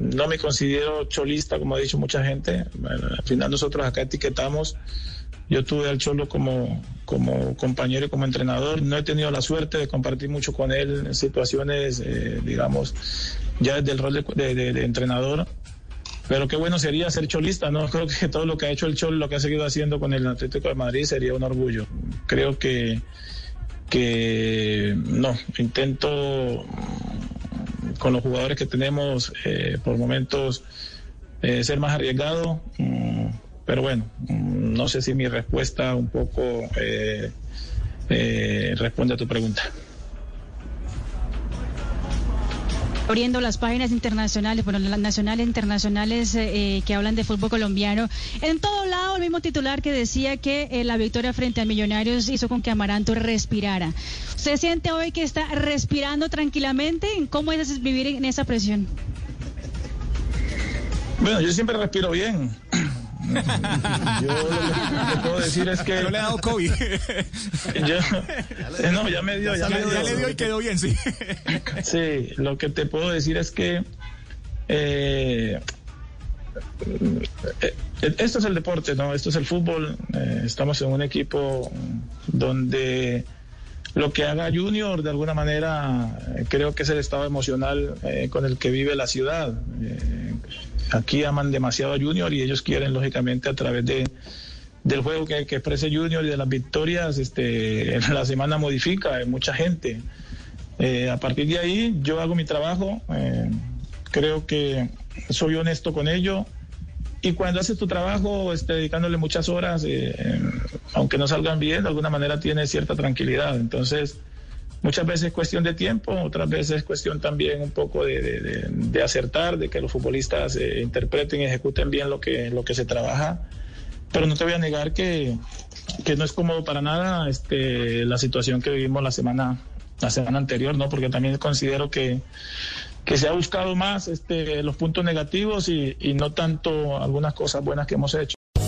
No me considero cholista, como ha dicho mucha gente. Bueno, al final nosotros acá etiquetamos. Yo tuve al Cholo como, como compañero y como entrenador. No he tenido la suerte de compartir mucho con él en situaciones, eh, digamos, ya desde el rol de, de- de- entrenador. Pero qué bueno sería ser cholista, ¿no? Creo que todo lo que ha hecho el Cholo, lo que ha seguido haciendo con el Atlético de Madrid sería un orgullo. Creo que, que no, intento con los jugadores que tenemos eh, por momentos eh, ser más arriesgado, mm, pero bueno, mm, no sé si mi respuesta un poco eh, eh, responde a tu pregunta. Abriendo las páginas internacionales, bueno, las nacionales internacionales eh, que hablan de fútbol colombiano. En todo lado, el mismo titular que decía que eh, la victoria frente a Millonarios hizo con que Amaranto respirara. ¿Usted siente hoy que está respirando tranquilamente? ¿Cómo es vivir en esa presión? Bueno, yo siempre respiro bien. Yo lo que te puedo decir es que. No le ha dado COVID. yo- eh, no, ya me dio, ya, Ya, me dio. ya le dio y quedó bien, sí. Sí, lo que te puedo decir es que eh, eh, esto es el deporte, ¿no? Esto es el fútbol. Eh, estamos en un equipo donde lo que haga Junior, de alguna manera, creo que es el estado emocional eh, con el que vive la ciudad. Eh, aquí aman demasiado a Junior y ellos quieren, lógicamente, a través de del juego que, que exprese Junior y de las victorias, este, la semana modifica, hay mucha gente. Eh, a partir de ahí yo hago mi trabajo, eh, creo que soy honesto con ello y cuando haces tu trabajo este, dedicándole muchas horas, eh, eh, aunque no salgan bien, de alguna manera tienes cierta tranquilidad. Entonces, muchas veces es cuestión de tiempo, otras veces es cuestión también un poco de, de- acertar, de que los futbolistas eh, interpreten y ejecuten bien lo que, lo que se trabaja. Pero no te voy a negar que, que no es cómodo para nada este, la situación que vivimos la semana, la semana anterior, ¿no? Porque también considero que, que se ha buscado más este, los puntos negativos y, y no tanto algunas cosas buenas que hemos hecho.